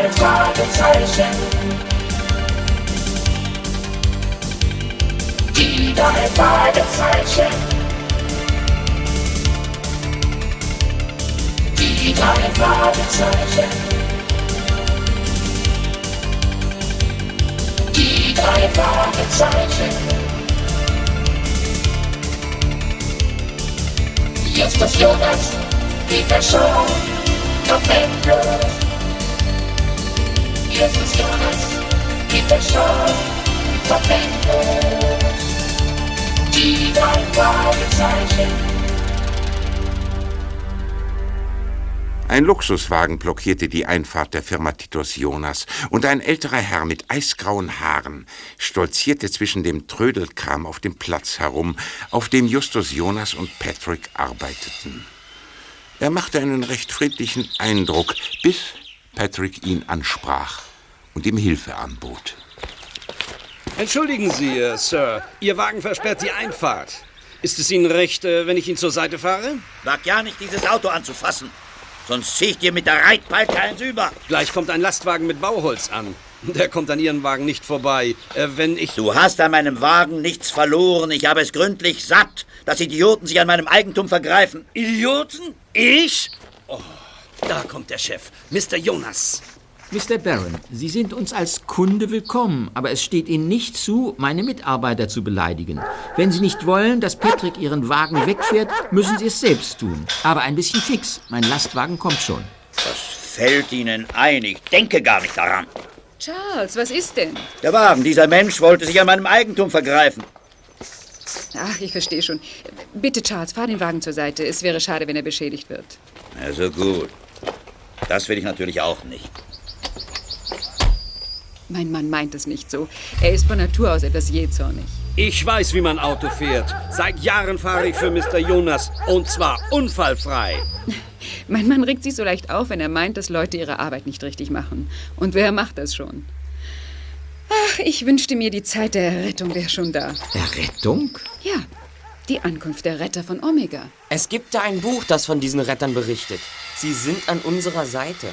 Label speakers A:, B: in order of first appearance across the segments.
A: drei Fragezeichen. Die drei Fragezeichen. Die drei Fragezeichen. Die drei Fragezeichen. Jetzt ist Jonas, Peter Show, top endlos. Jetzt ist Jonas, Peter Show, top endlos. Die drei Fragezeichen.
B: Ein Luxuswagen blockierte die Einfahrt der Firma Titus Jonas und ein älterer Herr mit eisgrauen Haaren stolzierte zwischen dem Trödelkram auf dem Platz herum, auf dem Justus Jonas und Patrick arbeiteten. Er machte einen recht friedlichen Eindruck, bis Patrick ihn ansprach und ihm Hilfe anbot.
C: Entschuldigen Sie, äh, Sir. Ihr Wagen versperrt die Einfahrt. Ist es Ihnen recht, äh, wenn ich ihn zur Seite fahre?
D: Wag ja nicht, dieses Auto anzufassen. Sonst zieh ich dir mit der Reitpeitsche eins über.
C: Gleich kommt ein Lastwagen mit Bauholz an. Der kommt an Ihren Wagen nicht vorbei. Äh, wenn ich.
D: Du hast an meinem Wagen nichts verloren. Ich habe es gründlich satt, dass Idioten sich an meinem Eigentum vergreifen.
C: Idioten? Ich? Oh, da kommt der Chef, Mr. Jonas.
E: Mr. Barron, Sie sind uns als Kunde willkommen, aber es steht Ihnen nicht zu, meine Mitarbeiter zu beleidigen. Wenn Sie nicht wollen, dass Patrick Ihren Wagen wegfährt, müssen Sie es selbst tun. Aber ein bisschen fix. Mein Lastwagen kommt schon.
D: Was fällt Ihnen ein? Ich denke gar nicht daran.
F: Charles, was ist denn?
D: Der Wagen, dieser Mensch wollte sich an meinem Eigentum vergreifen.
F: Ach, ich verstehe schon. Bitte, Charles, fahr den Wagen zur Seite. Es wäre schade, wenn er beschädigt wird.
D: Also gut. Das will ich natürlich auch nicht.
F: Mein Mann meint es nicht so. Er ist von Natur aus etwas jähzornig.
C: Ich weiß, wie man Auto fährt. Seit Jahren fahre ich für Mr. Jonas. Und zwar unfallfrei.
F: Mein Mann regt sich so leicht auf, wenn er meint, dass Leute ihre Arbeit nicht richtig machen. Und wer macht das schon? Ach, ich wünschte mir, die Zeit der Errettung wäre schon da.
E: Errettung?
F: Ja, die Ankunft der Retter von Omega.
G: Es gibt da ein Buch, das von diesen Rettern berichtet. Sie sind an unserer Seite.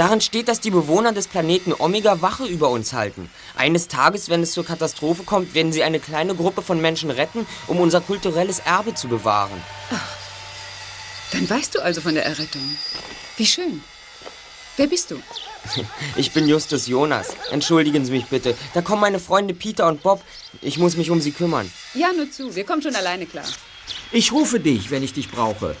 G: Darin steht, dass die Bewohner des Planeten Omega Wache über uns halten. Eines Tages, wenn es zur Katastrophe kommt, werden sie eine kleine Gruppe von Menschen retten, um unser kulturelles Erbe zu bewahren.
F: Dann weißt du also von der Errettung. Wie schön. Wer bist du?
G: Ich bin Justus Jonas. Entschuldigen Sie mich bitte. Da kommen meine Freunde Peter und Bob. Ich muss mich um sie kümmern.
F: Ja, nur zu. Wir kommen schon alleine klar.
E: Ich rufe dich, wenn ich dich brauche.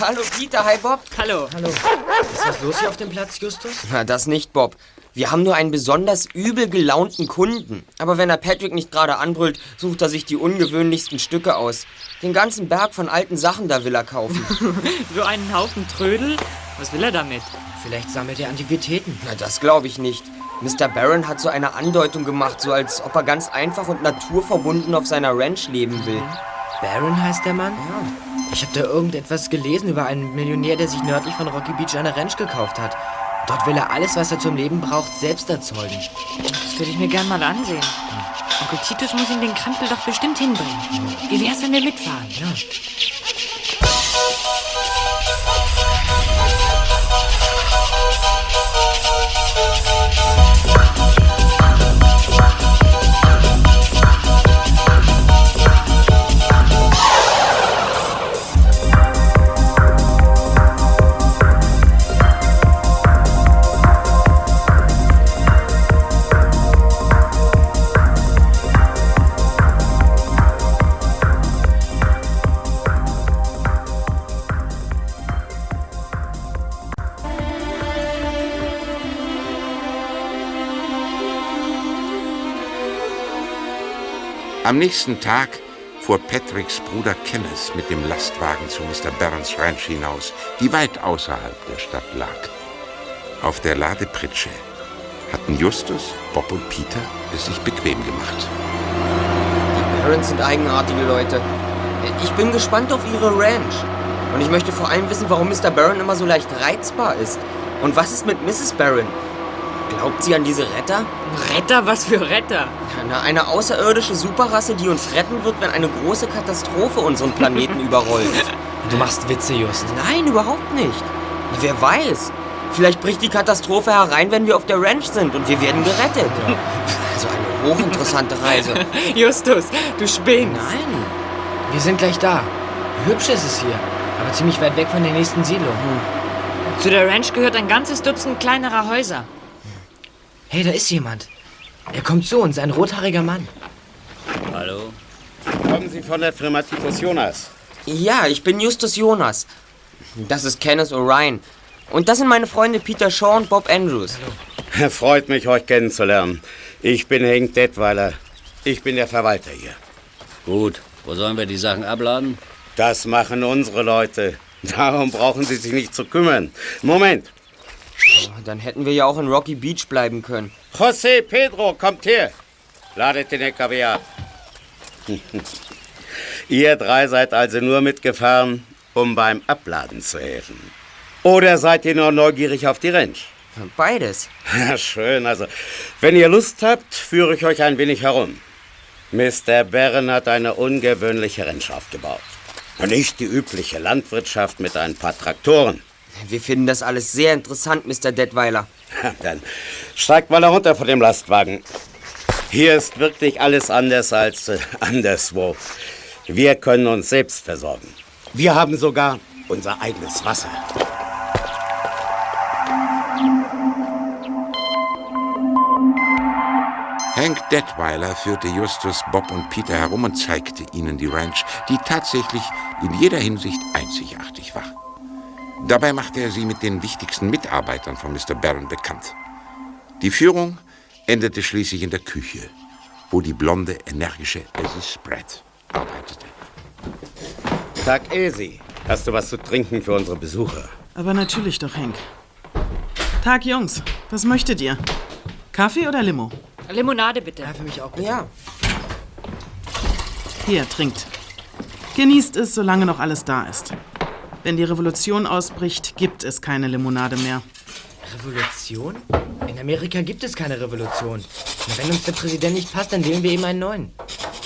G: Hallo Peter, hi Bob.
H: Hallo. Hallo. Ist was los hier auf dem Platz, Justus?
G: Na, das nicht, Bob. Wir haben nur einen besonders übel gelaunten Kunden. Aber wenn er Patrick nicht gerade anbrüllt, sucht er sich die ungewöhnlichsten Stücke aus. Den ganzen Berg von alten Sachen da will er kaufen.
H: so einen Haufen Trödel? Was will er damit? Vielleicht sammelt er Antiquitäten.
G: Na, das glaube ich nicht. Mr. Barron hat so eine Andeutung gemacht, so als ob er ganz einfach und naturverbunden auf seiner Ranch leben will.
H: Baron heißt der Mann? Ja. Ich habe da irgendetwas gelesen über einen Millionär, der sich nördlich von Rocky Beach eine Ranch gekauft hat. Dort will er alles, was er zum Leben braucht, selbst erzeugen.
I: Das würde ich mir gern mal ansehen. Onkel Titus muss ihm den Krempel doch bestimmt hinbringen. Wie wär's, wenn wir mitfahren?
H: Ja.
B: Am nächsten Tag fuhr Patricks Bruder Kenneth mit dem Lastwagen zu Mr. Barrons Ranch hinaus, die weit außerhalb der Stadt lag. Auf der Ladepritsche hatten Justus, Bob und Peter es sich bequem gemacht.
G: Die Barrons sind eigenartige Leute. Ich bin gespannt auf ihre Ranch. Und ich möchte vor allem wissen, warum Mr. Barron immer so leicht reizbar ist. Und was ist mit Mrs. Barron? Glaubt sie an diese Retter?
H: Retter? Was für Retter?
G: Na, eine außerirdische Superrasse, die uns retten wird, wenn eine große Katastrophe unseren Planeten überrollt.
H: Du machst Witze, Just.
G: Nein, überhaupt nicht. Wer weiß? Vielleicht bricht die Katastrophe herein, wenn wir auf der Ranch sind und wir werden gerettet. Also eine hochinteressante Reise.
I: Justus, du spinnst.
H: Nein, wir sind gleich da. Hübsch ist es hier, aber ziemlich weit weg von der nächsten Siedlung.
I: Zu der Ranch gehört ein ganzes Dutzend kleinerer Häuser.
H: Hey, da ist jemand. Er kommt zu uns, ein rothaariger Mann.
J: Hallo?
K: Kommen Sie von der Firma Titus Jonas?
G: Ja, ich bin Justus Jonas. Das ist Kenneth O'Ryan. Und das sind meine Freunde Peter Shaw und Bob Andrews.
K: Freut mich, euch kennenzulernen. Ich bin Henk Detweiler. Ich bin der Verwalter hier.
J: Gut, wo sollen wir die Sachen abladen?
K: Das machen unsere Leute. Darum brauchen Sie sich nicht zu kümmern. Moment.
G: Dann hätten wir ja auch in Rocky Beach bleiben können.
K: José Pedro, kommt her. Ladet den LKW ab. Ihr drei seid also nur mitgefahren, um beim Abladen zu helfen. Oder seid ihr nur neugierig auf die Ranch?
G: Beides.
K: Ja, schön. Also, wenn ihr Lust habt, führe ich euch ein wenig herum. Mr. Barron hat eine ungewöhnliche Ranch aufgebaut. Nicht die übliche Landwirtschaft mit ein paar Traktoren.
G: Wir finden das alles sehr interessant, Mr. Detweiler.
K: Dann steigt mal herunter von dem Lastwagen. Hier ist wirklich alles anders als äh, anderswo. Wir können uns selbst versorgen. Wir haben sogar unser eigenes Wasser.
B: Hank Detweiler führte Justus, Bob und Peter herum und zeigte ihnen die Ranch, die tatsächlich in jeder Hinsicht einzigartig war. Dabei machte er sie mit den wichtigsten Mitarbeitern von Mr. Barron bekannt. Die Führung endete schließlich in der Küche, wo die blonde, energische Elsie Spratt arbeitete.
K: Tag, Esi. Hast du was zu trinken für unsere Besucher?
L: Aber natürlich doch, Henk. Tag, Jungs. Was möchtet ihr? Kaffee oder Limo?
I: Limonade bitte.
H: Ja, für mich auch.
G: Ja.
L: Hier, trinkt. Genießt es, solange noch alles da ist. Wenn die Revolution ausbricht, gibt es keine Limonade mehr.
H: Revolution? In Amerika gibt es keine Revolution. Na, wenn uns der Präsident nicht passt, dann wählen wir eben einen neuen.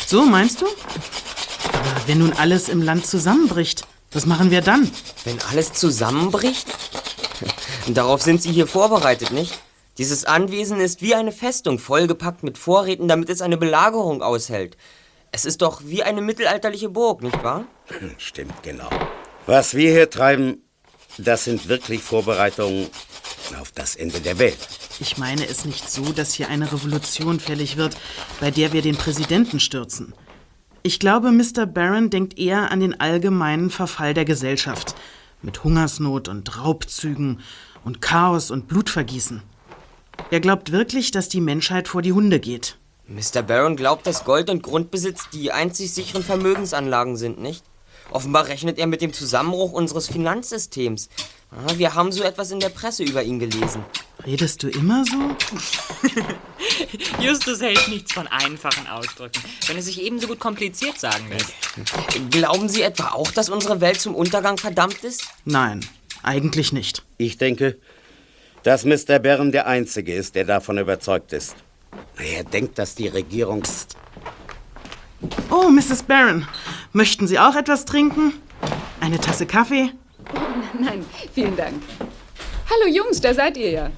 L: So, meinst du? Aber wenn nun alles im Land zusammenbricht, was machen wir dann?
G: Wenn alles zusammenbricht? Darauf sind Sie hier vorbereitet, nicht? Dieses Anwesen ist wie eine Festung, vollgepackt mit Vorräten, damit es eine Belagerung aushält. Es ist doch wie eine mittelalterliche Burg, nicht wahr?
K: Stimmt, genau. Was wir hier treiben, das sind wirklich Vorbereitungen auf das Ende der Welt.
L: Ich meine es nicht so, dass hier eine Revolution fällig wird, bei der wir den Präsidenten stürzen. Ich glaube, Mr. Barron denkt eher an den allgemeinen Verfall der Gesellschaft. Mit Hungersnot und Raubzügen und Chaos und Blutvergießen. Er glaubt wirklich, dass die Menschheit vor die Hunde geht.
G: Mr. Barron glaubt, dass Gold und Grundbesitz die einzig sicheren Vermögensanlagen sind, nicht? Offenbar rechnet er mit dem Zusammenbruch unseres Finanzsystems. Ah, Wir haben so etwas in der Presse über ihn gelesen.
L: Redest du immer so?
I: Justus hält nichts von einfachen Ausdrücken, wenn es sich ebenso gut kompliziert sagen lässt.
G: Glauben Sie etwa auch, dass unsere Welt zum Untergang verdammt ist?
L: Nein, eigentlich nicht.
K: Ich denke, dass Mr. Barron der Einzige ist, der davon überzeugt ist. Er denkt, dass die Regierung... Psst.
L: Oh, Mrs. Barron, möchten Sie auch etwas trinken? Eine Tasse Kaffee?
F: Nein, vielen Dank. Hallo Jungs, da seid ihr ja.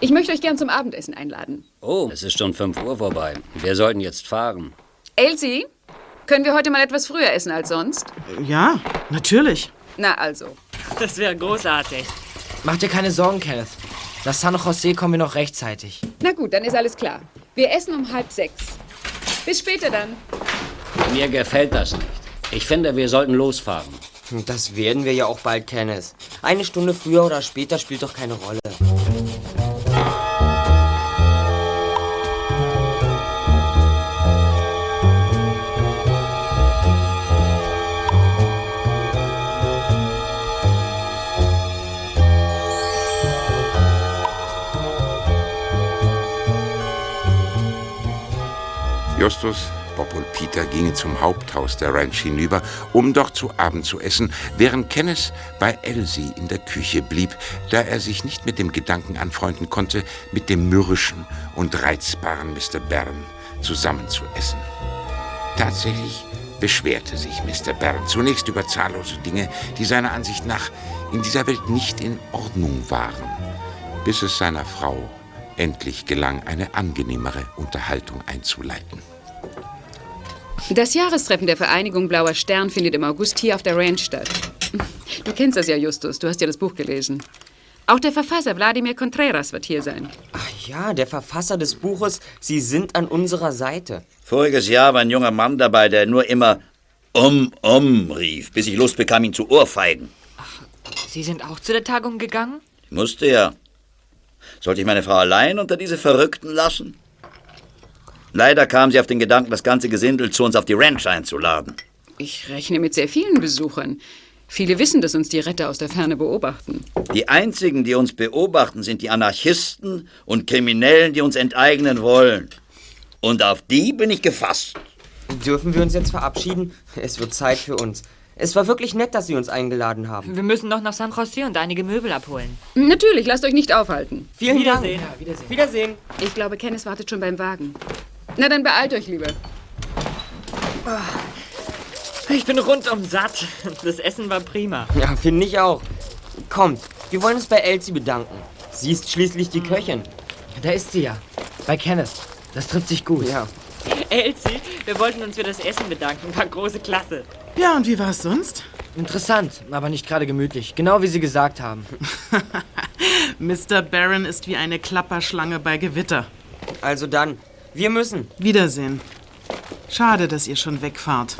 F: Ich möchte euch gern zum Abendessen einladen.
J: Oh, es ist schon 5 Uhr vorbei. Wir sollten jetzt fahren.
F: Elsie, können wir heute mal etwas früher essen als sonst?
L: Ja, natürlich.
F: Na also.
I: Das wäre großartig.
H: Mach dir keine Sorgen, Kenneth. Nach San Jose kommen wir noch rechtzeitig.
F: Na gut, dann ist alles klar. Wir essen um halb sechs. Bis später dann.
J: Mir gefällt das nicht. Ich finde, wir sollten losfahren.
G: Das werden wir ja auch bald, Kenneth. Eine Stunde früher oder später spielt doch keine Rolle.
B: Justus, Bob und Peter gingen zum Haupthaus der Ranch hinüber, um dort zu Abend zu essen, während Kenneth bei Elsie in der Küche blieb, da er sich nicht mit dem Gedanken anfreunden konnte, mit dem mürrischen und reizbaren Mr. Barron zusammen zu essen. Tatsächlich beschwerte sich Mr. Bern zunächst über zahllose Dinge, die seiner Ansicht nach in dieser Welt nicht in Ordnung waren, bis es seiner Frau endlich gelang, eine angenehmere Unterhaltung einzuleiten.
F: Das Jahrestreffen der Vereinigung Blauer Stern findet im August hier auf der Ranch statt. Du kennst das ja, Justus. Du hast ja das Buch gelesen. Auch der Verfasser Wladimir Contreras wird hier sein.
G: Ach ja, der Verfasser des Buches Sie sind an unserer Seite.
D: Voriges Jahr war ein junger Mann dabei, der nur immer um, um rief, bis ich Lust bekam, ihn zu ohrfeigen.
I: Sie sind auch zu der Tagung gegangen?
D: Musste ja. Sollte ich meine Frau allein unter diese Verrückten lassen? Leider kam sie auf den Gedanken, das ganze Gesindel zu uns auf die Ranch einzuladen.
F: Ich rechne mit sehr vielen Besuchern. Viele wissen, dass uns die Retter aus der Ferne beobachten.
D: Die einzigen, die uns beobachten, sind die Anarchisten und Kriminellen, die uns enteignen wollen. Und auf die bin ich gefasst.
G: Dürfen wir uns jetzt verabschieden? Es wird Zeit für uns. Es war wirklich nett, dass Sie uns eingeladen haben.
I: Wir müssen noch nach San Jose und einige Möbel abholen.
F: Natürlich, lasst euch nicht aufhalten.
G: Vielen
I: Wiedersehen.
G: Dank. Wiedersehen. Wiedersehen.
F: Ich glaube, Kenneth wartet schon beim Wagen. Na, dann beeilt euch lieber.
H: Ich bin rundum satt. Das Essen war prima.
G: Ja, finde ich auch. Kommt, wir wollen uns bei Elsie bedanken. Sie ist schließlich die Köchin.
H: Da ist sie ja. Bei Kenneth. Das trifft sich gut.
G: Ja.
H: Elsie, wir wollten uns für das Essen bedanken. War große Klasse.
L: Ja, und wie war es sonst?
H: Interessant, aber nicht gerade gemütlich. Genau wie Sie gesagt haben.
L: Mr. Barron ist wie eine Klapperschlange bei Gewitter.
G: Also dann, wir müssen.
L: Wiedersehen. Schade, dass ihr schon wegfahrt.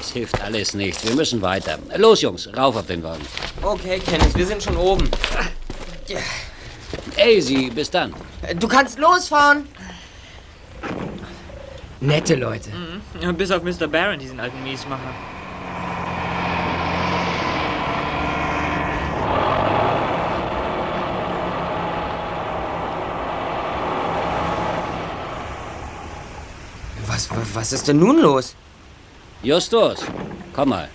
J: Es hilft alles nichts. Wir müssen weiter. Los, Jungs, rauf auf den Wagen.
G: Okay, Kenneth, wir sind schon oben.
J: Daisy, bis dann.
G: Du kannst losfahren.
H: Nette Leute. Ja, bis auf Mr. Barron, diesen alten Miesmacher.
G: Was, ist denn nun los?
J: Justus, komm mal.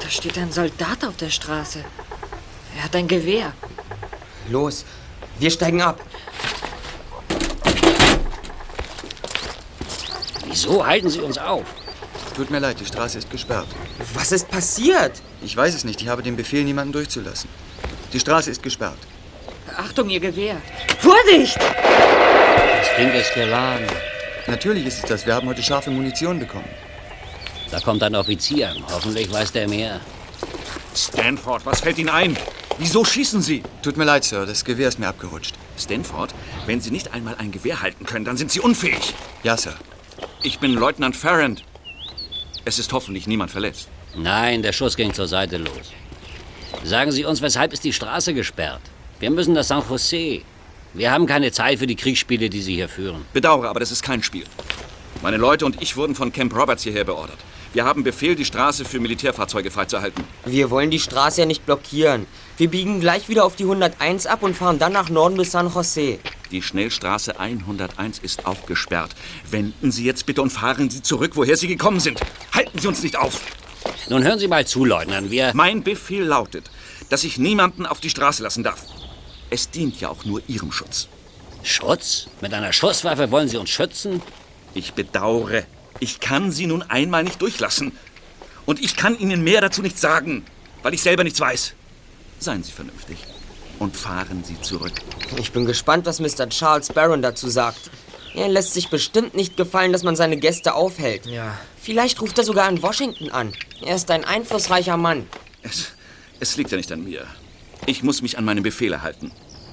I: Da steht ein Soldat auf der Straße. Er hat ein Gewehr.
G: Los, wir steigen ab.
J: Wieso halten Sie uns auf?
M: Tut mir leid, die Straße ist gesperrt.
G: Was ist passiert?
M: Ich weiß es nicht. Ich habe den Befehl, niemanden durchzulassen. Die Straße ist gesperrt.
I: Achtung, Ihr Gewehr. Vorsicht!
J: Das Ding ist geladen.
M: Natürlich ist es das. Wir haben heute scharfe Munition bekommen.
J: Da kommt ein Offizier. Hoffentlich weiß der mehr.
N: Stanford, was fällt Ihnen ein? Wieso schießen Sie?
M: Tut mir leid, Sir. Das Gewehr ist mir abgerutscht.
N: Stanford, wenn Sie nicht einmal ein Gewehr halten können, dann sind Sie unfähig.
M: Ja, Sir.
N: Ich bin Leutnant Farrand. Es ist hoffentlich niemand verletzt.
J: Nein, der Schuss ging zur Seite los. Sagen Sie uns, weshalb ist die Straße gesperrt? Wir müssen nach San Jose. Wir haben keine Zeit für die Kriegsspiele, die Sie hier führen.
N: Bedauere, aber das ist kein Spiel. Meine Leute und ich wurden von Camp Roberts hierher beordert. Wir haben Befehl, die Straße für Militärfahrzeuge freizuhalten.
G: Wir wollen die Straße ja nicht blockieren. Wir biegen gleich wieder auf die 101 ab und fahren dann nach Norden bis San Jose.
N: Die Schnellstraße 101 ist auch gesperrt. Wenden Sie jetzt bitte und fahren Sie zurück, woher Sie gekommen sind. Halten Sie uns nicht auf.
J: Nun hören Sie mal zu, Leutnant. Wir.
N: Mein Befehl lautet, dass ich niemanden auf die Straße lassen darf. Es dient ja auch nur Ihrem Schutz.
J: Schutz? Mit einer Schusswaffe wollen Sie uns schützen?
N: Ich bedauere. Ich kann Sie nun einmal nicht durchlassen. Und ich kann Ihnen mehr dazu nicht sagen, weil ich selber nichts weiß. Seien Sie vernünftig und fahren Sie zurück.
G: Ich bin gespannt, was Mr. Charles Barron dazu sagt. Er lässt sich bestimmt nicht gefallen, dass man seine Gäste aufhält.
H: Ja.
G: Vielleicht ruft er sogar in Washington an. Er ist ein einflussreicher Mann.
N: Es, es liegt ja nicht an mir. Ich muss mich an meine Befehle halten.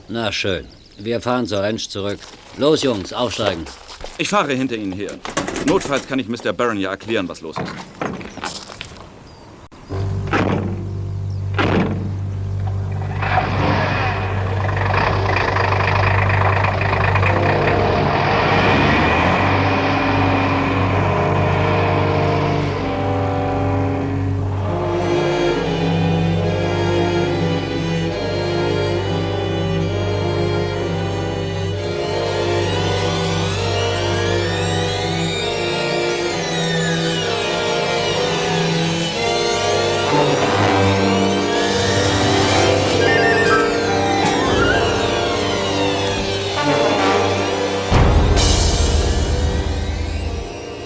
J: Na schön. Wir fahren zur Ranch zurück. Los, Jungs, aufsteigen.
N: Ich fahre hinter Ihnen her. Notfalls kann ich Mr. Barron ja erklären, was los ist.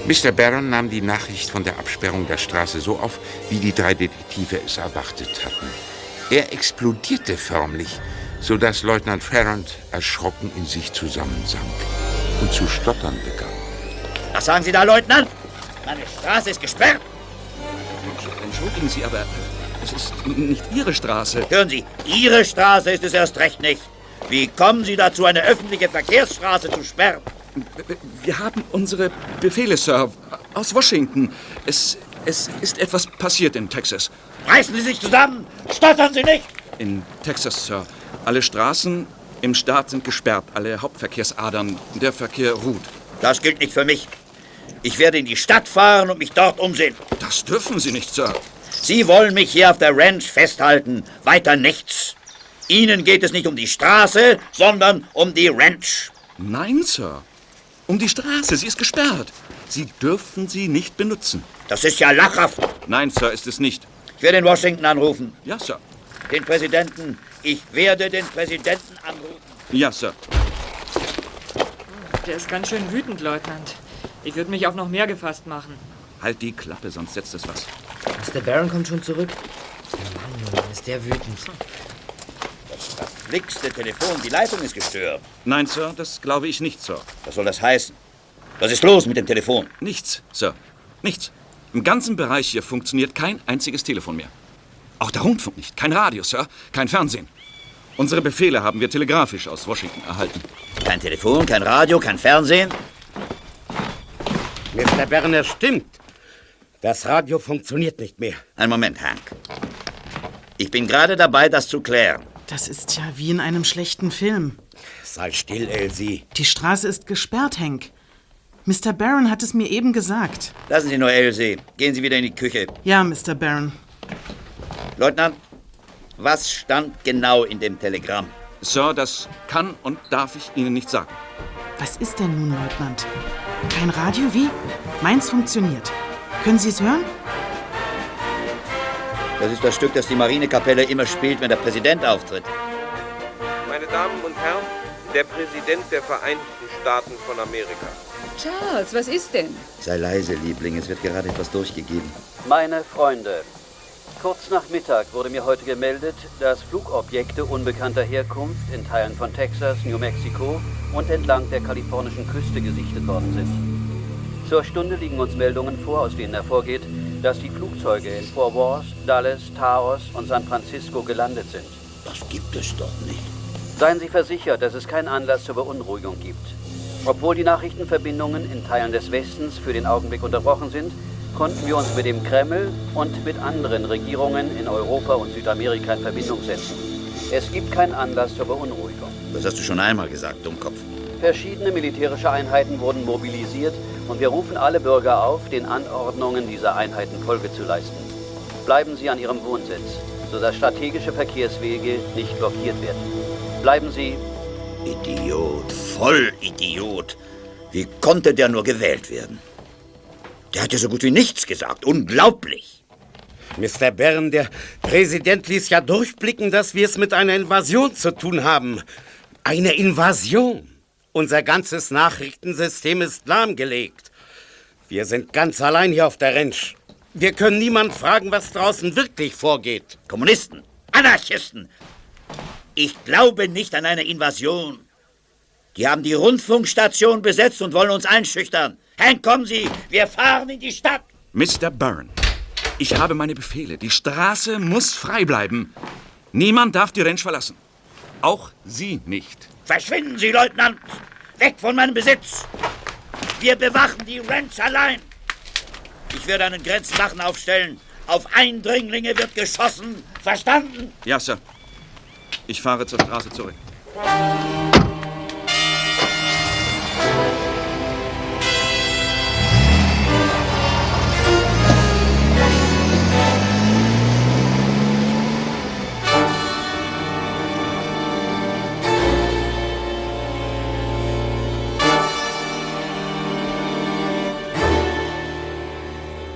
B: Mr. Barron nahm die Nachricht von der Absperrung der Straße so auf, wie die drei Detektive es erwartet hatten. Er explodierte förmlich, sodass Leutnant Farrand erschrocken in sich zusammensank und zu stottern begann.
D: Was sagen Sie da, Leutnant? Meine Straße ist gesperrt.
N: Entschuldigen Sie, aber es ist nicht Ihre Straße.
D: Hören Sie, Ihre Straße ist es erst recht nicht. Wie kommen Sie dazu, eine öffentliche Verkehrsstraße zu sperren?
N: Wir haben unsere Befehle, Sir, aus Washington. Es, es ist etwas passiert in Texas.
D: Reißen Sie sich zusammen! Stottern Sie nicht!
N: In Texas, Sir. Alle Straßen im Staat sind gesperrt, alle Hauptverkehrsadern. Der Verkehr ruht.
D: Das gilt nicht für mich. Ich werde in die Stadt fahren und mich dort umsehen.
N: Das dürfen Sie nicht, Sir.
D: Sie wollen mich hier auf der Ranch festhalten. Weiter nichts. Ihnen geht es nicht um die Straße, sondern um die Ranch.
N: Nein, Sir. Um die Straße. Sie ist gesperrt. Sie dürfen sie nicht benutzen.
D: Das ist ja lachhaft.
N: Nein, Sir, ist es nicht.
D: Ich werde in Washington anrufen.
N: Ja, Sir.
D: Den Präsidenten. Ich werde den Präsidenten anrufen.
N: Ja, Sir.
I: Der ist ganz schön wütend, Leutnant. Ich würde mich auf noch mehr gefasst machen.
N: Halt die Klappe, sonst setzt es was.
H: Mr. Baron kommt schon zurück. Mann, Mann, ist der wütend.
D: Das verflixte Telefon, die Leitung ist gestört.
N: Nein, Sir, das glaube ich nicht, Sir.
D: Was soll das heißen? Was ist los mit dem Telefon?
N: Nichts, Sir. Nichts. Im ganzen Bereich hier funktioniert kein einziges Telefon mehr. Auch der Rundfunk nicht. Kein Radio, Sir. Kein Fernsehen. Unsere Befehle haben wir telegrafisch aus Washington erhalten.
D: Kein Telefon, kein Radio, kein Fernsehen?
K: Mr. Berner stimmt. Das Radio funktioniert nicht mehr.
D: Einen Moment, Hank. Ich bin gerade dabei, das zu klären.
L: Das ist ja wie in einem schlechten Film.
K: Sei still, Elsie.
L: Die Straße ist gesperrt, Hank. Mr. Barron hat es mir eben gesagt.
D: Lassen Sie nur Elsie. Gehen Sie wieder in die Küche.
L: Ja, Mr. Barron.
D: Leutnant, was stand genau in dem Telegramm?
N: Sir, das kann und darf ich Ihnen nicht sagen.
L: Was ist denn nun, Leutnant? Kein Radio? Wie? Meins funktioniert. Können Sie es hören?
D: Das ist das Stück, das die Marinekapelle immer spielt, wenn der Präsident auftritt.
O: Meine Damen und Herren, der Präsident der Vereinigten Staaten von Amerika.
F: Charles, was ist denn?
D: Sei leise, Liebling, es wird gerade etwas durchgegeben.
P: Meine Freunde, kurz nach Mittag wurde mir heute gemeldet, dass Flugobjekte unbekannter Herkunft in Teilen von Texas, New Mexico und entlang der kalifornischen Küste gesichtet worden sind. Zur Stunde liegen uns Meldungen vor, aus denen hervorgeht, dass die Flugzeuge in Fort Worth, Dallas, Taos und San Francisco gelandet sind.
D: Das gibt es doch nicht.
P: Seien Sie versichert, dass es keinen Anlass zur Beunruhigung gibt. Obwohl die Nachrichtenverbindungen in Teilen des Westens für den Augenblick unterbrochen sind, konnten wir uns mit dem Kreml und mit anderen Regierungen in Europa und Südamerika in Verbindung setzen. Es gibt keinen Anlass zur Beunruhigung.
D: Das hast du schon einmal gesagt, Dummkopf.
P: Verschiedene militärische Einheiten wurden mobilisiert und wir rufen alle Bürger auf, den Anordnungen dieser Einheiten Folge zu leisten. Bleiben Sie an Ihrem Wohnsitz, sodass strategische Verkehrswege nicht blockiert werden. Bleiben Sie
D: Idiot, Vollidiot. Wie konnte der nur gewählt werden? Der hat ja so gut wie nichts gesagt. Unglaublich.
K: Mr. Bern, der Präsident ließ ja durchblicken, dass wir es mit einer Invasion zu tun haben. Eine Invasion. Unser ganzes Nachrichtensystem ist lahmgelegt. Wir sind ganz allein hier auf der Ranch. Wir können niemand fragen, was draußen wirklich vorgeht.
D: Kommunisten, Anarchisten. Ich glaube nicht an eine Invasion. Die haben die Rundfunkstation besetzt und wollen uns einschüchtern. Hank, kommen Sie, wir fahren in die Stadt.
N: Mr. Byrne, ich habe meine Befehle. Die Straße muss frei bleiben. Niemand darf die Ranch verlassen. Auch Sie nicht.
D: Verschwinden Sie, Leutnant! Weg von meinem Besitz! Wir bewachen die Ranch allein! Ich werde einen Grenzwachen aufstellen. Auf Eindringlinge wird geschossen. Verstanden?
N: Ja, Sir. Ich fahre zur Straße zurück.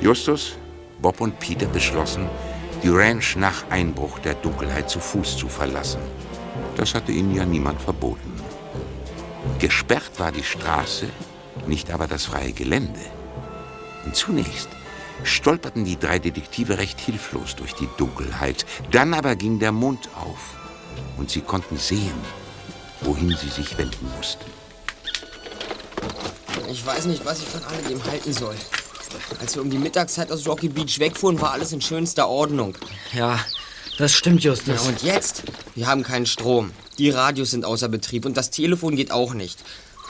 B: Justus, Bob und Peter beschlossen, die Ranch nach Einbruch der Dunkelheit zu Fuß zu verlassen. Das hatte ihnen ja niemand verboten. Gesperrt war die Straße, nicht aber das freie Gelände. Und zunächst stolperten die drei Detektive recht hilflos durch die Dunkelheit. Dann aber ging der Mond auf und sie konnten sehen, wohin sie sich wenden mussten.
G: Ich weiß nicht, was ich von alledem halten soll. Als wir um die Mittagszeit aus Rocky Beach wegfuhren, war alles in schönster Ordnung.
H: Ja, das stimmt, Justus.
G: Ja, und jetzt? Wir haben keinen Strom. Die Radios sind außer Betrieb und das Telefon geht auch nicht.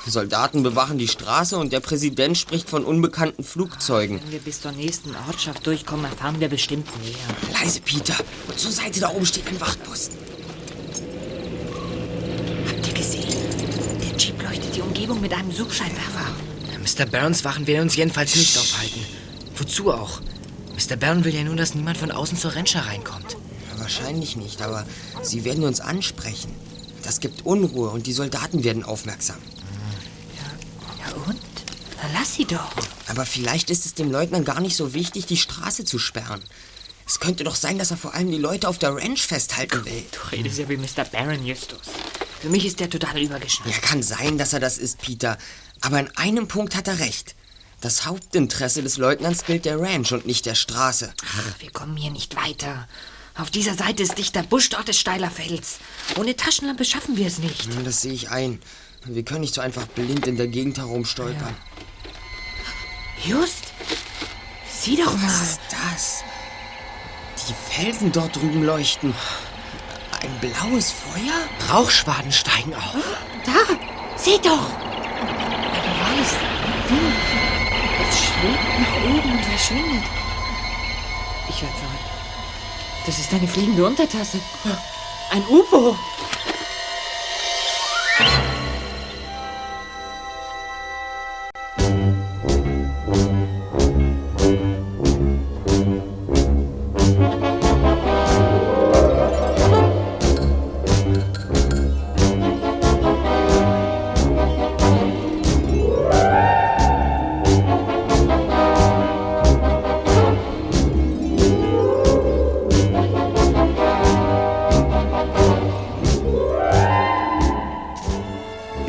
G: Die Soldaten bewachen die Straße und der Präsident spricht von unbekannten Flugzeugen.
I: Wenn wir bis zur nächsten Ortschaft durchkommen, erfahren wir bestimmt mehr.
G: Leise, Peter. Und zur Seite da oben steht ein Wachtposten.
I: Habt ihr gesehen? Der Jeep leuchtet die Umgebung mit einem Suchscheinwerfer.
H: Mr. Barons Wachen werden uns jedenfalls nicht aufhalten. Wozu auch? Mr. Baron will ja nur, dass niemand von außen zur Ranch hereinkommt.
G: Ja, wahrscheinlich nicht, aber sie werden uns ansprechen. Das gibt Unruhe und die Soldaten werden aufmerksam.
I: Ja und? Dann lass sie doch.
G: Aber vielleicht ist es dem Leutnant gar nicht so wichtig, die Straße zu sperren. Es könnte doch sein, dass er vor allem die Leute auf der Ranch festhalten will.
I: Du redest ja wie Mr. Baron, Justus. Für mich ist der total übergeschnappt.
G: Ja, kann sein, dass er das ist, Peter. Aber in einem Punkt hat er recht. Das Hauptinteresse des Leutnants gilt der Ranch und nicht der Straße.
I: Ach, wir kommen hier nicht weiter. Auf dieser Seite ist dichter Busch, dort ist steiler Fels. Ohne Taschenlampe schaffen wir es nicht.
G: Ja, das sehe ich ein. Wir können nicht so einfach blind in der Gegend herumstolpern.
I: Just, sieh doch mal.
G: Was ist das? Die Felsen dort drüben leuchten. Ein blaues Feuer?
H: Rauchschwaden steigen auf.
I: Da, seht doch. Weiß Ding. Es schwebt nach oben und verschwindet. Ich werde verrückt. Das ist eine fliegende Untertasse. Ein UFO.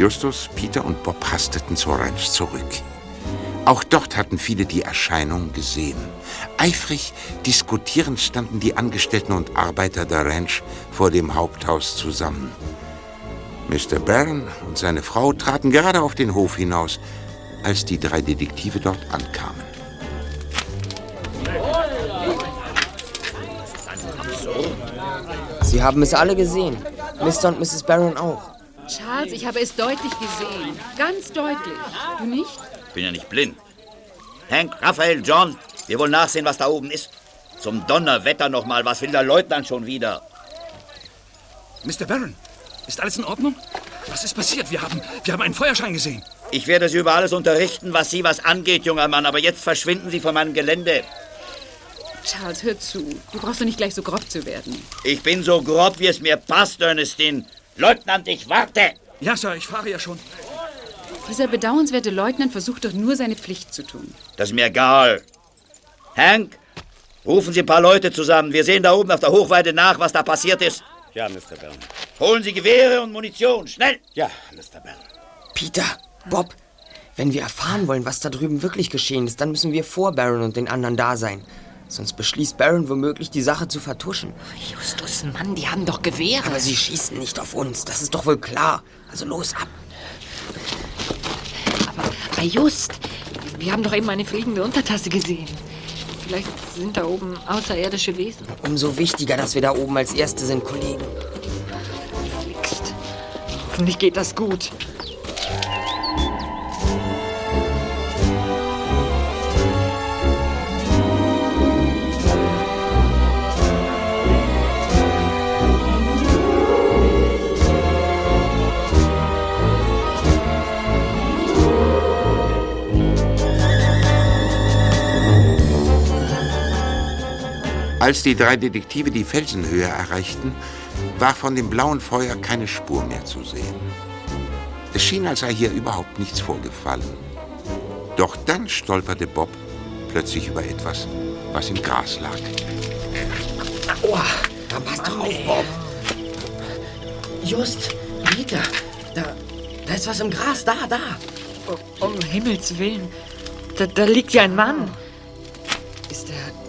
B: Justus, Peter und Bob hasteten zur Ranch zurück. Auch dort hatten viele die Erscheinung gesehen. Eifrig diskutierend standen die Angestellten und Arbeiter der Ranch vor dem Haupthaus zusammen. Mr. Barron und seine Frau traten gerade auf den Hof hinaus, als die drei Detektive dort ankamen.
G: Sie haben es alle gesehen. Mr. und Mrs. Barron auch.
F: Charles, ich habe es deutlich gesehen. Ganz deutlich. Du nicht?
D: Bin ja nicht blind. Hank, Raphael, John, wir wollen nachsehen, was da oben ist. Zum Donnerwetter noch mal, was will der Leutnant schon wieder?
N: Mr. Barron, ist alles in Ordnung? Was ist passiert? Wir haben, wir haben einen Feuerschein gesehen.
D: Ich werde Sie über alles unterrichten, was Sie was angeht, junger Mann, aber jetzt verschwinden Sie von meinem Gelände.
F: Charles, hör zu. Du brauchst doch nicht gleich so grob zu werden.
D: Ich bin so grob, wie es mir passt, Ernestine. Leutnant, ich warte!
N: Ja, Sir, ich fahre ja schon.
F: Dieser bedauernswerte Leutnant versucht doch nur seine Pflicht zu tun.
D: Das ist mir egal. Hank, rufen Sie ein paar Leute zusammen. Wir sehen da oben auf der Hochweide nach, was da passiert ist.
K: Ja, Mr. Byrne.
D: Holen Sie Gewehre und Munition, schnell!
K: Ja, Mr. Byrne.
G: Peter, Bob, wenn wir erfahren wollen, was da drüben wirklich geschehen ist, dann müssen wir vor Baron und den anderen da sein. Sonst beschließt Baron womöglich, die Sache zu vertuschen.
I: Justus, Mann, die haben doch Gewehre.
G: Aber sie schießen nicht auf uns, das ist doch wohl klar. Also los ab.
I: Aber Just, wir haben doch eben eine fliegende Untertasse gesehen. Vielleicht sind da oben außerirdische Wesen.
G: Umso wichtiger, dass wir da oben als Erste sind, Kollegen.
I: Verflixt. Hoffentlich geht das gut.
B: Als die drei Detektive die Felsenhöhe erreichten, war von dem blauen Feuer keine Spur mehr zu sehen. Es schien, als sei hier überhaupt nichts vorgefallen. Doch dann stolperte Bob plötzlich über etwas, was im Gras lag.
G: Oh, da passt doch auf, Bob.
H: Just, Peter, da, da ist was im Gras, da, da.
I: Um Himmels Willen. Da, da liegt ja ein Mann. Ist er.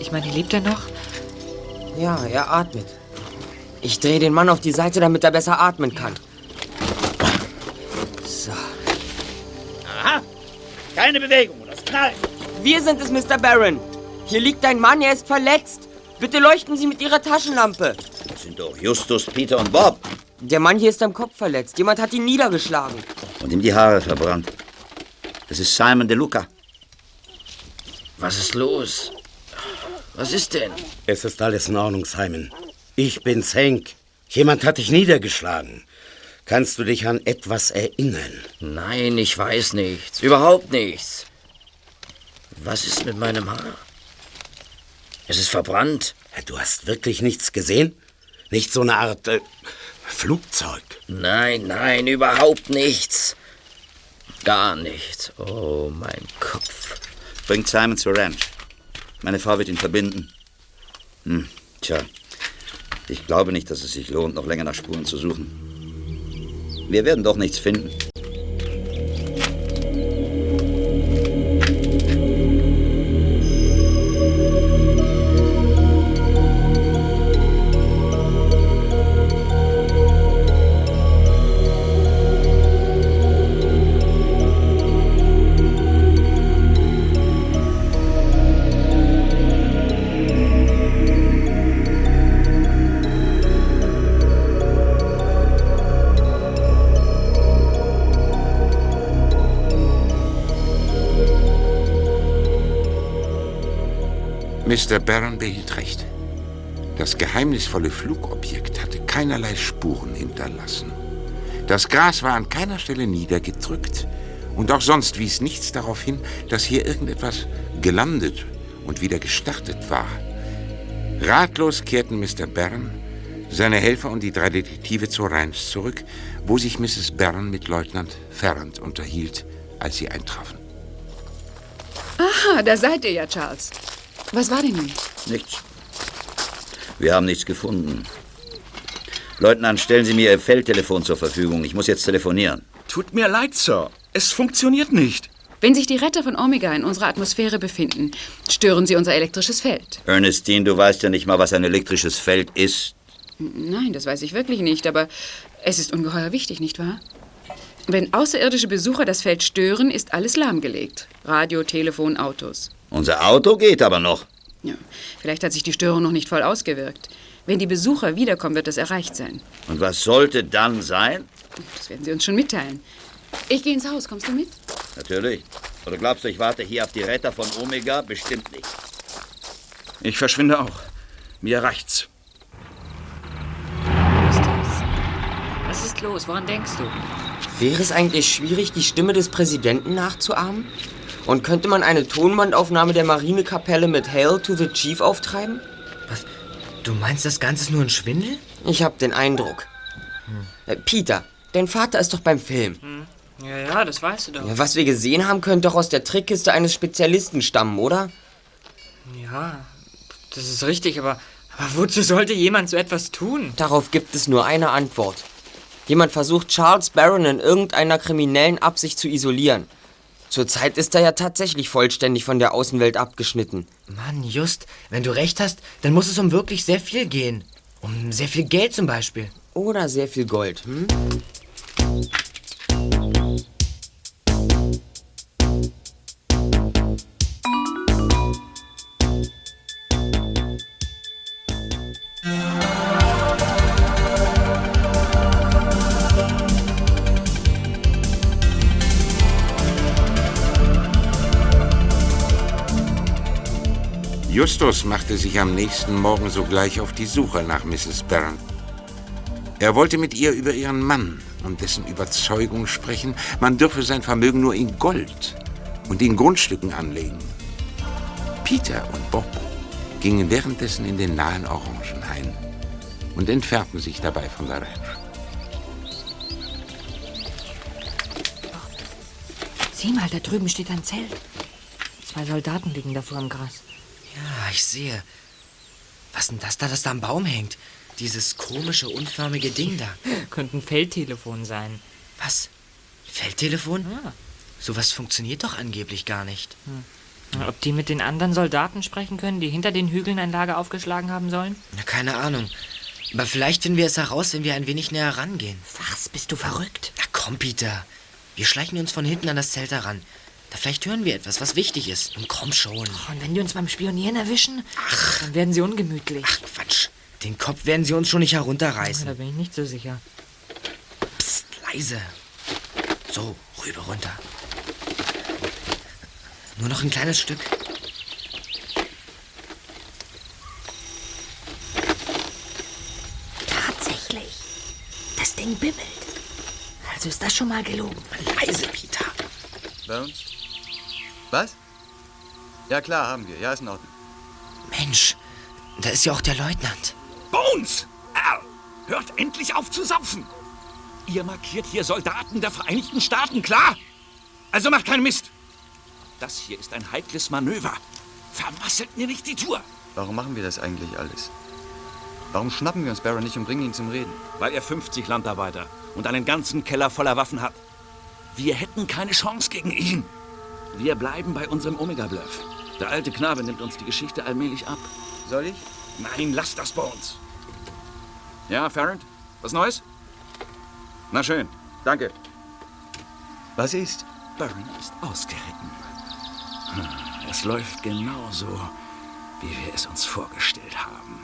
I: Ich meine, lebt er noch?
G: Ja, er atmet. Ich drehe den Mann auf die Seite, damit er besser atmen kann. So.
D: Aha. Keine Bewegung, das knallt.
G: Wir sind es, Mr. Barron. Hier liegt ein Mann, er ist verletzt. Bitte leuchten Sie mit Ihrer Taschenlampe.
D: Das sind doch Justus, Peter und Bob.
G: Der Mann hier ist am Kopf verletzt. Jemand hat ihn niedergeschlagen.
D: Und ihm die Haare verbrannt. Das ist Simon De Luca.
H: Was ist los? Was ist denn?
K: Es ist alles in Ordnung, Simon. Ich bin's, Hank. Jemand hat dich niedergeschlagen. Kannst du dich an etwas erinnern?
H: Nein, ich weiß nichts. Überhaupt nichts. Was ist mit meinem Haar? Es ist verbrannt.
K: Du hast wirklich nichts gesehen? Nicht so eine Art äh, Flugzeug?
H: Nein, nein, überhaupt nichts. Gar nichts. Oh, mein Kopf.
D: Bringt Simon zur Ranch. Meine Frau wird ihn verbinden. Hm, tja. Ich glaube nicht, dass es sich lohnt, noch länger nach Spuren zu suchen. Wir werden doch nichts finden.
B: Mr. Barron behielt recht. Das geheimnisvolle Flugobjekt hatte keinerlei Spuren hinterlassen. Das Gras war an keiner Stelle niedergedrückt und auch sonst wies nichts darauf hin, dass hier irgendetwas gelandet und wieder gestartet war. Ratlos kehrten Mr. Barron, seine Helfer und die drei Detektive zur Ranch zurück, wo sich Mrs. Barron mit Leutnant Ferrand unterhielt, als sie eintrafen.
F: Aha, da seid ihr ja, Charles. Was war denn nun?
D: Nichts. Wir haben nichts gefunden. Leutnant, stellen Sie mir Ihr Feldtelefon zur Verfügung. Ich muss jetzt telefonieren.
N: Tut mir leid, Sir. Es funktioniert nicht.
F: Wenn sich die Retter von Omega in unserer Atmosphäre befinden, stören sie unser elektrisches Feld.
D: Ernestine, du weißt ja nicht mal, was ein elektrisches Feld ist.
F: Nein, das weiß ich wirklich nicht, aber es ist ungeheuer wichtig, nicht wahr? Wenn außerirdische Besucher das Feld stören, ist alles lahmgelegt. Radio, Telefon, Autos.
D: Unser Auto geht aber noch.
F: Ja, vielleicht hat sich die Störung noch nicht voll ausgewirkt. Wenn die Besucher wiederkommen, wird das erreicht sein.
D: Und was sollte dann sein?
F: Das werden sie uns schon mitteilen. Ich gehe ins Haus. Kommst du mit?
D: Natürlich. Oder glaubst du, ich warte hier auf die Retter von Omega? Bestimmt nicht.
N: Ich verschwinde auch. Mir reicht's.
I: Was ist los? Woran denkst du?
G: Wäre es eigentlich schwierig, die Stimme des Präsidenten nachzuahmen? Und könnte man eine Tonbandaufnahme der Marinekapelle mit Hail to the Chief auftreiben?
H: Was? Du meinst, das Ganze ist nur ein Schwindel?
G: Ich hab den Eindruck. Äh, Peter, dein Vater ist doch beim Film.
I: Ja, ja, das weißt du doch.
G: Ja, was wir gesehen haben, könnte doch aus der Trickkiste eines Spezialisten stammen, oder?
I: Ja, das ist richtig, aber, aber wozu sollte jemand so etwas tun?
G: Darauf gibt es nur eine Antwort. Jemand versucht, Charles Barron in irgendeiner kriminellen Absicht zu isolieren. Zurzeit ist er ja tatsächlich vollständig von der Außenwelt abgeschnitten.
H: Mann, Just, wenn du recht hast, dann muss es um wirklich sehr viel gehen. Um sehr viel Geld zum Beispiel.
G: Oder sehr viel Gold, hm?
B: Justus machte sich am nächsten Morgen sogleich auf die Suche nach Mrs. Barron. Er wollte mit ihr über ihren Mann und dessen Überzeugung sprechen, man dürfe sein Vermögen nur in Gold und in Grundstücken anlegen. Peter und Bob gingen währenddessen in den nahen Orangenhain und entfernten sich dabei von der Ranch.
I: Sieh mal, da drüben steht ein Zelt. Zwei Soldaten liegen davor im Gras.
H: Ja, ich sehe. Was denn das da, das da am Baum hängt? Dieses komische, unförmige Ding da.
I: Könnte ein Feldtelefon sein.
H: Was? Feldtelefon?
I: Ja.
H: Sowas funktioniert doch angeblich gar nicht.
I: Ob die mit den anderen Soldaten sprechen können, die hinter den Hügeln ein Lager aufgeschlagen haben sollen?
H: Na, keine Ahnung. Aber vielleicht finden wir es heraus, wenn wir ein wenig näher rangehen.
Q: Was? Bist du verrückt?
H: Na komm, Peter. Wir schleichen uns von hinten an das Zelt heran. Da vielleicht hören wir etwas, was wichtig ist. Und komm schon.
Q: Und wenn die uns beim Spionieren erwischen, dann werden sie ungemütlich.
H: Ach, Quatsch. Den Kopf werden sie uns schon nicht herunterreißen.
I: Da bin ich nicht so sicher.
H: Psst, leise. So, rüber runter. Nur noch ein kleines Stück.
Q: Tatsächlich. Das Ding bimmelt. Also ist das schon mal gelogen.
H: Leise, Peter.
M: Bones? Was? Ja, klar, haben wir. Ja, ist in Ordnung.
H: Mensch, da ist ja auch der Leutnant.
N: Bones! Al, hört endlich auf zu saufen! Ihr markiert hier Soldaten der Vereinigten Staaten, klar? Also macht keinen Mist! Das hier ist ein heikles Manöver. Vermasselt mir nicht die Tour!
M: Warum machen wir das eigentlich alles? Warum schnappen wir uns Baron nicht und bringen ihn zum Reden?
N: Weil er 50 Landarbeiter und einen ganzen Keller voller Waffen hat. Wir hätten keine Chance gegen ihn. Wir bleiben bei unserem Omega-Bluff. Der alte Knabe nimmt uns die Geschichte allmählich ab.
M: Soll ich?
N: Nein, lass das bei uns. Ja, Farrand? Was Neues? Na schön, danke.
M: Was ist?
N: Baron ist ausgeritten. Es läuft genauso, wie wir es uns vorgestellt haben.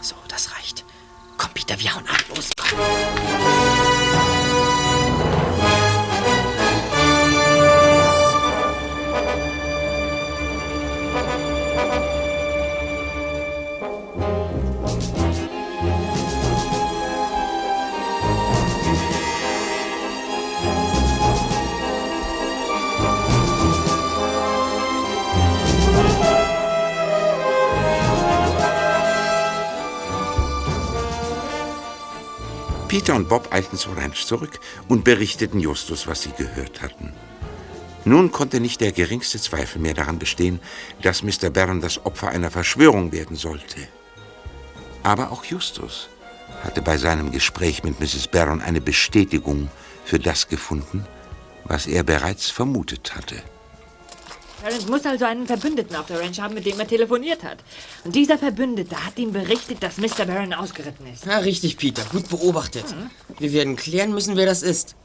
H: So, das reicht. Komm, Peter, wir hauen ab. Los, komm.
B: Peter und Bob eilten zur Ranch zurück und berichteten Justus, was sie gehört hatten. Nun konnte nicht der geringste Zweifel mehr daran bestehen, dass Mr. Barron das Opfer einer Verschwörung werden sollte. Aber auch Justus hatte bei seinem Gespräch mit Mrs. Barron eine Bestätigung für das gefunden, was er bereits vermutet hatte.
I: Terence muss also einen Verbündeten auf der Ranch haben, mit dem er telefoniert hat. Und dieser Verbündete hat ihm berichtet, dass Mr. Barron ausgeritten ist.
G: Ja, richtig, Peter. Gut beobachtet. Wir werden klären müssen, wer das ist.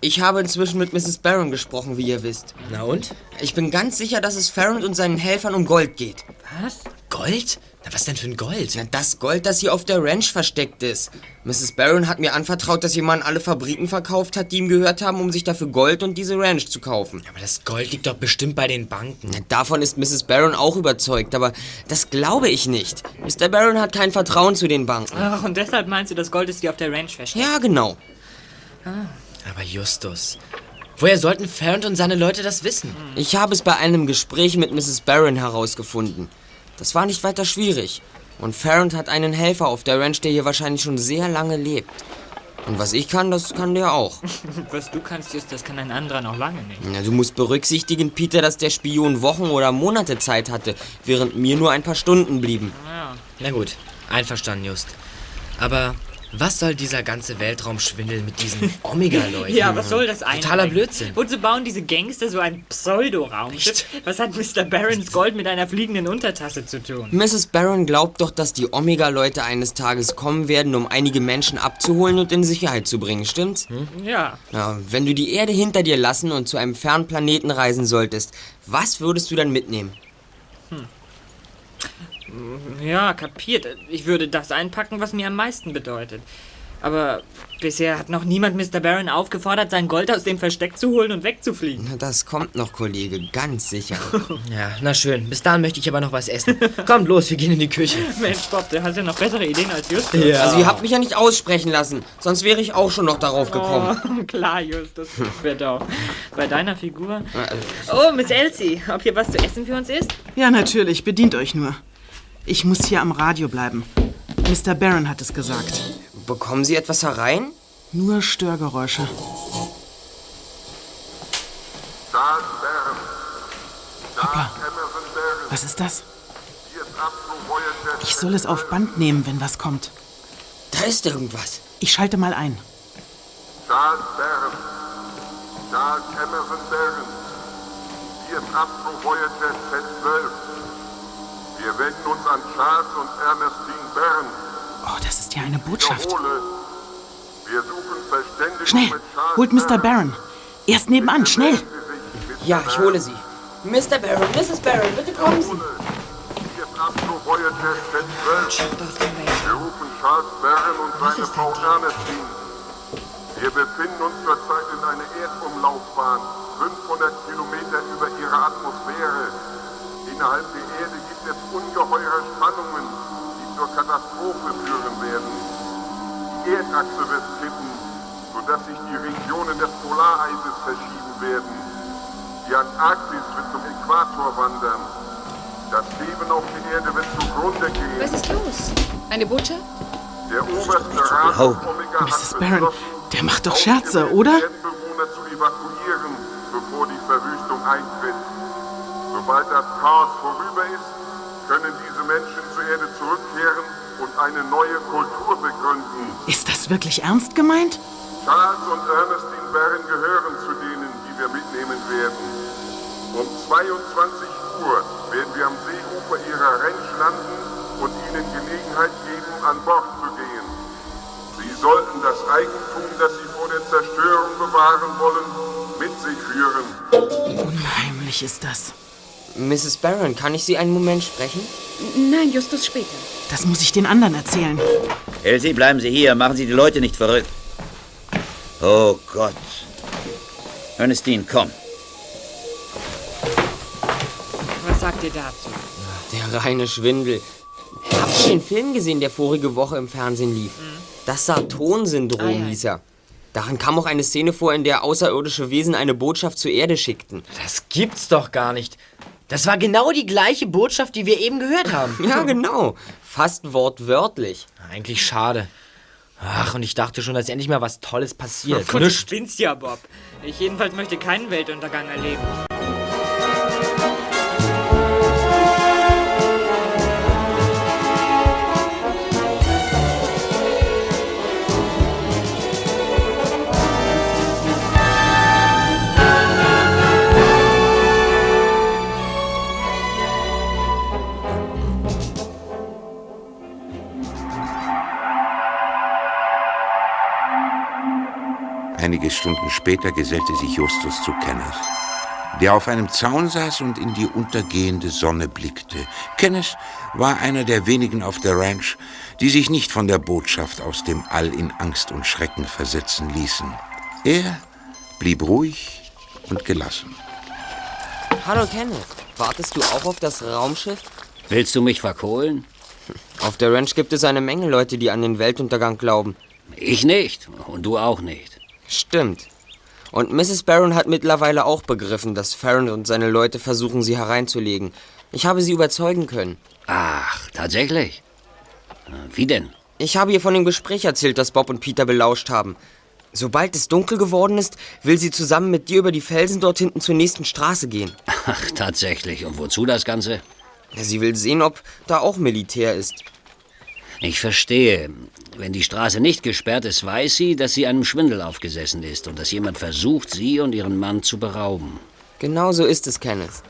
G: Ich habe inzwischen mit Mrs. Barron gesprochen, wie ihr wisst.
H: Na und?
G: Ich bin ganz sicher, dass es Farrand und seinen Helfern um Gold geht.
I: Was?
H: Gold? Na, was denn für ein Gold?
G: Na, das Gold, das hier auf der Ranch versteckt ist. Mrs. Barron hat mir anvertraut, dass ihr Mann alle Fabriken verkauft hat, die ihm gehört haben, um sich dafür Gold und diese Ranch zu kaufen.
H: Aber das Gold liegt doch bestimmt bei den Banken.
G: Na, davon ist Mrs. Barron auch überzeugt, aber das glaube ich nicht. Mr. Barron hat kein Vertrauen zu den Banken.
I: Ach, und deshalb meinst du, das Gold ist dir auf der Ranch versteckt?
G: Ja, genau.
H: Aber Justus, woher sollten Farrand und seine Leute das wissen?
G: Ich habe es bei einem Gespräch mit Mrs. Barron herausgefunden. Das war nicht weiter schwierig. Und Farrand hat einen Helfer auf der Ranch, der hier wahrscheinlich schon sehr lange lebt. Und was ich kann, das kann der auch.
I: Was du kannst, ist, das kann ein anderer noch lange nicht.
G: Na, du musst berücksichtigen, Peter, dass der Spion Wochen oder Monate Zeit hatte, während mir nur ein paar Stunden blieben.
I: Ja.
H: Na gut, einverstanden, Just. Aber was soll dieser ganze Weltraumschwindel mit diesen Omega-Leuten?
I: Ja, was soll das eigentlich?
H: Totaler Blödsinn.
I: Wozu bauen diese Gangster so ein Pseudo-Raumschiff? Was hat Mr. Barons Gold mit einer fliegenden Untertasse zu tun?
G: Mrs. Barron glaubt doch, dass die Omega-Leute eines Tages kommen werden, um einige Menschen abzuholen und in Sicherheit zu bringen, stimmt's?
I: Ja.
G: Ja, wenn du die Erde hinter dir lassen und zu einem fernen Planeten reisen solltest, was würdest du dann mitnehmen?
I: Ja, kapiert. Ich würde das einpacken, was mir am meisten bedeutet. Aber bisher hat noch niemand Mr. Barron aufgefordert, sein Gold aus dem Versteck zu holen und wegzufliegen.
G: Na, das kommt noch, Kollege, ganz sicher.
H: Ja, na schön. Bis dahin möchte ich aber noch was essen. Kommt los, wir gehen in die Küche.
I: Mensch, Bob, du hast ja noch bessere Ideen als Justus.
G: Also ihr habt mich ja nicht aussprechen lassen, sonst wäre ich auch schon noch darauf gekommen.
I: Oh, klar, Justus, werde auch. Bei deiner Figur. Oh, Miss Elsie, ob hier was zu essen für uns ist?
L: Ja, natürlich. Bedient euch nur. Ich muss hier am Radio bleiben. Mr. Barron hat es gesagt.
G: Bekommen Sie etwas herein?
L: Nur Störgeräusche. Hoppla. Was ist das? Ich soll es auf Band nehmen, wenn was kommt.
G: Da ist irgendwas.
L: Ich schalte mal ein.
R: Charles Emerson Barron, hier ist Voyager Z12. Wir wenden uns an Charles und Ernestine Barron.
L: Oh, das ist ja eine Botschaft.
R: Wiederhole, wir suchen Verständigung
L: Schnell,
R: mit Charles
L: holt Mr. Barron. Erst nebenan, schnell.
G: Ja, ich hole sie. Mr. Barron, Mrs. Barron, bitte kommen Sie.
R: Hier ist Astro Voyager Z12. Wir rufen Charles Barron und seine Frau Ernestine. Wir befinden uns zurzeit in einer Erdumlaufbahn, 500 Kilometer über ihrer Atmosphäre. Innerhalb der Erde gibt es ungeheure Spannungen, die zur Katastrophe führen werden. Die Erdachse wird kippen, sodass sich die Regionen des Polareises verschieben werden. Die Antarktis wird zum Äquator wandern. Das Leben auf der Erde wird zugrunde gehen.
F: Was ist los? Eine Botschaft?
R: Der oberste Rat
L: Oh, Mrs. Barron, der macht doch Scherze, oder?
R: Erdbewohner zu evakuieren, bevor die Verwüstung eintritt. Sobald das Chaos vorüber ist, können diese Menschen zur Erde zurückkehren und eine neue Kultur begründen.
L: Ist das wirklich ernst gemeint?
R: Charles und Ernestine Barron gehören zu denen, die wir mitnehmen werden. Um 22 Uhr werden wir am Seeufer ihrer Ranch landen und ihnen Gelegenheit geben, an Bord zu gehen. Sie sollten das Eigentum, das sie vor der Zerstörung bewahren wollen, mit sich führen.
L: Unheimlich ist das.
G: Mrs. Barron, kann ich Sie einen Moment sprechen?
F: Nein, Justus später.
L: Das muss ich den anderen erzählen.
D: Elsie, bleiben Sie hier. Machen Sie die Leute nicht verrückt. Oh Gott. Ernestine, komm.
S: Was sagt ihr dazu?
G: Der reine Schwindel. Habt ihr den Film gesehen, der vorige Woche im Fernsehen lief? Das Saturn-Syndrom
S: Ah, ja.
G: hieß er. Darin kam auch eine Szene vor, in der außerirdische Wesen eine Botschaft zur Erde schickten.
H: Das gibt's doch gar nicht. Das war genau die gleiche Botschaft, die wir eben gehört haben.
G: Ja, genau. Fast wortwörtlich.
H: Eigentlich schade. Ach, und ich dachte schon, dass endlich mal was Tolles passiert.
S: Gott, du spinnst ja, Bob. Ich jedenfalls möchte keinen Weltuntergang erleben.
B: Einige Stunden später gesellte sich Justus zu Kenneth, der auf einem Zaun saß und in die untergehende Sonne blickte. Kenneth war einer der wenigen auf der Ranch, die sich nicht von der Botschaft aus dem All in Angst und Schrecken versetzen ließen. Er blieb ruhig und gelassen.
G: Hallo Kenneth, wartest du auch auf das Raumschiff?
J: Willst du mich verkohlen?
G: Auf der Ranch gibt es eine Menge Leute, die an den Weltuntergang glauben.
J: Ich nicht. Und du auch nicht.
G: Stimmt. Und Mrs. Barron hat mittlerweile auch begriffen, dass Farron und seine Leute versuchen, sie hereinzulegen. Ich habe sie überzeugen können.
J: Ach, tatsächlich? Äh, Wie denn?
G: Ich habe ihr von dem Gespräch erzählt, das Bob und Peter belauscht haben. Sobald es dunkel geworden ist, will sie zusammen mit dir über die Felsen dort hinten zur nächsten Straße gehen.
J: Ach, tatsächlich. Und wozu das Ganze?
G: Sie will sehen, ob da auch Militär ist.
J: Ich verstehe. Wenn die Straße nicht gesperrt ist, weiß sie, dass sie einem Schwindel aufgesessen ist und dass jemand versucht, sie und ihren Mann zu berauben.
G: Genau so ist es, Kenneth.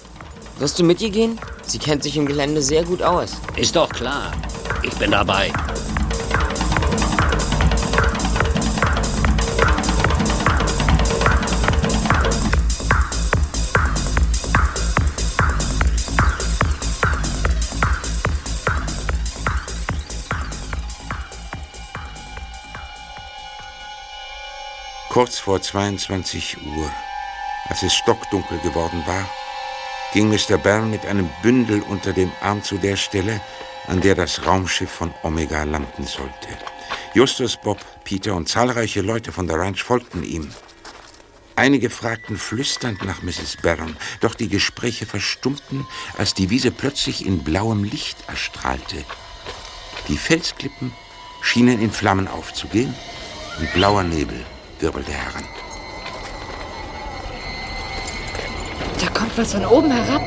G: Wirst du mit ihr gehen? Sie kennt sich im Gelände sehr gut aus.
J: Ist doch klar. Ich bin dabei.
B: Kurz vor 22 Uhr, als es stockdunkel geworden war, ging Mr. Byrne mit einem Bündel unter dem Arm zu der Stelle, an der das Raumschiff von Omega landen sollte. Justus, Bob, Peter und zahlreiche Leute von der Ranch folgten ihm. Einige fragten flüsternd nach Mrs. Barron, doch die Gespräche verstummten, als die Wiese plötzlich in blauem Licht erstrahlte. Die Felsklippen schienen in Flammen aufzugehen und blauer Nebel wirbelte heran.
I: Da kommt was von oben herab.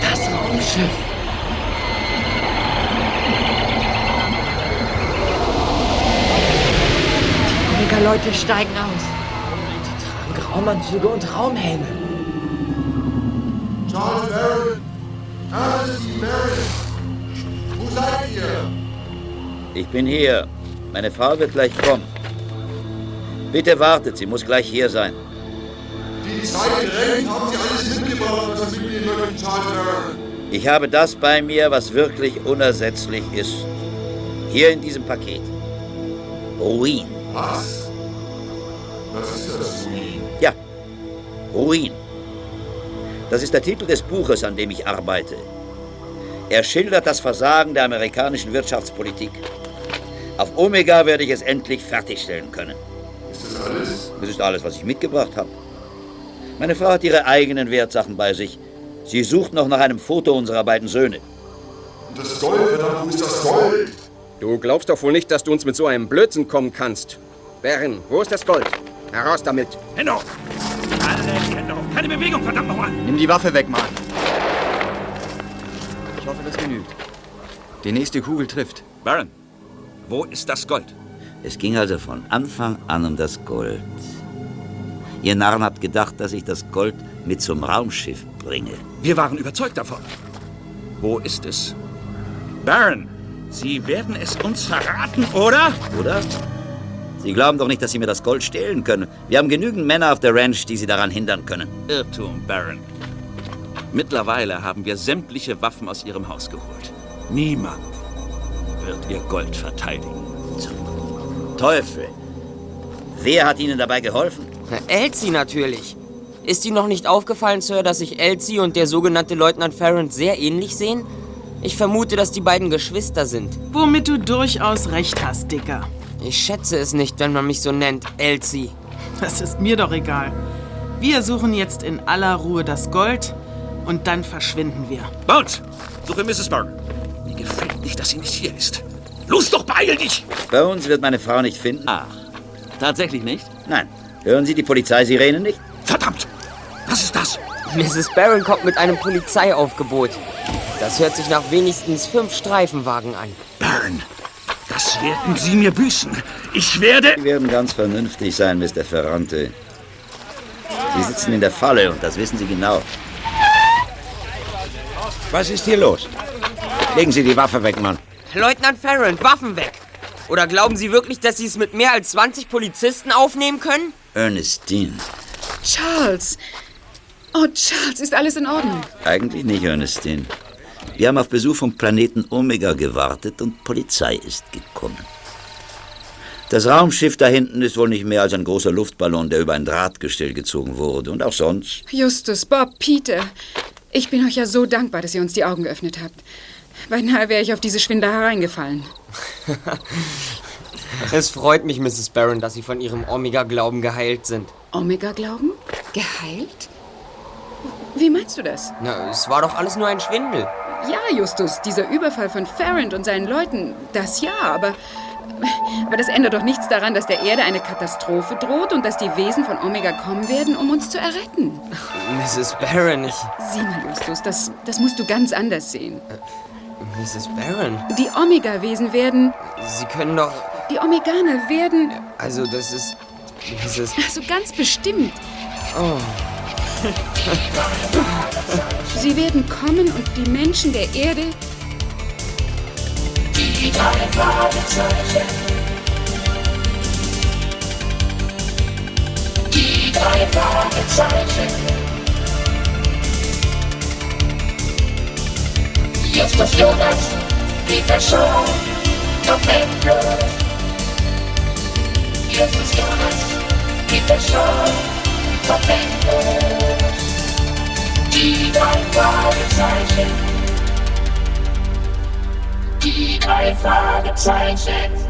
I: Das Raumschiff. Die Omega-Leute steigen aus.
H: Raumanzüge und Raumhelme.
R: Charles Barron, Charles Barron, wo seid ihr?
D: Ich bin hier. Meine Frau wird gleich kommen. Bitte wartet, sie muss gleich hier sein.
R: Die Zeit rennt, haben Sie alles mitgebracht, Sie mitnehmen können, Charles Barron?
D: Ich habe das bei mir, was wirklich unersetzlich ist. Hier in diesem Paket. Ruin.
R: Was? Was ist das, Ruin?
D: Ja, Ruin. Das ist der Titel des Buches, an dem ich arbeite. Er schildert das Versagen der amerikanischen Wirtschaftspolitik. Auf Omega werde ich es endlich fertigstellen können.
R: Alles?
D: Das ist alles, was ich mitgebracht habe. Meine Frau hat ihre eigenen Wertsachen bei sich. Sie sucht noch nach einem Foto unserer beiden Söhne.
R: Und das Gold, verdammt, wo ist das Gold?
T: Du glaubst doch wohl nicht, dass du uns mit so einem Blödsinn kommen kannst. Bären, wo ist das Gold? Heraus damit.
N: Hände hoch! Alle die Hände hoch! Keine Bewegung, verdammt nochmal!
M: Nimm die Waffe weg, Mann. Ich hoffe, das genügt. Die nächste Kugel trifft.
N: Baron, wo ist das Gold?
D: Es ging also von Anfang an um das Gold. Ihr Narren habt gedacht, dass ich das Gold mit zum Raumschiff bringe.
N: Wir waren überzeugt davon. Wo ist es? Baron, Sie werden es uns verraten, oder?
D: Oder? Sie glauben doch nicht, dass Sie mir das Gold stehlen können. Wir haben genügend Männer auf der Ranch, die Sie daran hindern können.
N: Irrtum, Baron. Mittlerweile haben wir sämtliche Waffen aus Ihrem Haus geholt. Niemand wird Ihr Gold verteidigen.
D: Teufel! Wer hat Ihnen dabei geholfen?
G: Na, Elsie natürlich. Ist Ihnen noch nicht aufgefallen, Sir, dass sich Elsie und der sogenannte Leutnant Farrand sehr ähnlich sehen? Ich vermute, dass die beiden Geschwister sind.
L: Womit du durchaus recht hast, Dicker.
G: Ich schätze es nicht, wenn man mich so nennt, Elsie.
L: Das ist mir doch egal. Wir suchen jetzt in aller Ruhe das Gold und dann verschwinden wir.
N: Bones, suche Mrs. Barron. Mir gefällt nicht, dass sie nicht hier ist. Los doch, beeil dich!
D: Bones wird meine Frau nicht finden.
N: Ach, tatsächlich nicht?
D: Nein. Hören Sie die Polizeisirene nicht?
N: Verdammt! Was ist das?
G: Mrs. Barron kommt mit einem Polizeiaufgebot. Das hört sich nach wenigstens fünf Streifenwagen an.
N: Baron, das werden Sie mir büßen. Ich werde...
D: Sie werden ganz vernünftig sein, Mr. Ferrante. Sie sitzen in der Falle und das wissen Sie genau. Was ist hier los? Legen Sie die Waffe weg, Mann.
G: Leutnant Farrand, Waffen weg! Oder glauben Sie wirklich, dass Sie es mit mehr als 20 Polizisten aufnehmen können?
D: Ernestine.
F: Charles! Oh, Charles, ist alles in Ordnung?
D: Eigentlich nicht, Ernestine. Wir haben auf Besuch vom Planeten Omega gewartet und Polizei ist gekommen. Das Raumschiff da hinten ist wohl nicht mehr als ein großer Luftballon, der über ein Drahtgestell gezogen wurde. Und auch sonst.
F: Justus, Bob, Peter. Ich bin euch ja so dankbar, dass ihr uns die Augen geöffnet habt. Beinahe wäre ich auf diese Schwindler hereingefallen.
G: Es freut mich, Mrs. Barron, dass Sie von Ihrem Omega-Glauben geheilt sind.
F: Omega-Glauben? Geheilt? Wie meinst du das?
G: Na, es war doch alles nur ein Schwindel.
F: Ja, Justus, dieser Überfall von Farrand und seinen Leuten, das ja, aber. Aber das ändert doch nichts daran, dass der Erde eine Katastrophe droht und dass die Wesen von Omega kommen werden, um uns zu erretten.
G: Mrs. Barron, ich.
F: Sieh mal, Justus, das, das musst du ganz anders sehen.
G: Mrs. Barron?
F: Die Omega-Wesen werden.
G: Sie können doch.
F: Die Omeganer werden.
G: Also, das ist. Mrs.
F: Also ganz bestimmt.
G: Oh.
F: Sie werden kommen und die Menschen der Erde.
A: Die drei Fragezeichen. Die drei Fragezeichen. Jetzt Jonas, Peter Shaw, endlos. Jetzt Jonas, Peter Shaw, endlos. Die drei Fragezeichen. Die drei Fragezeichen.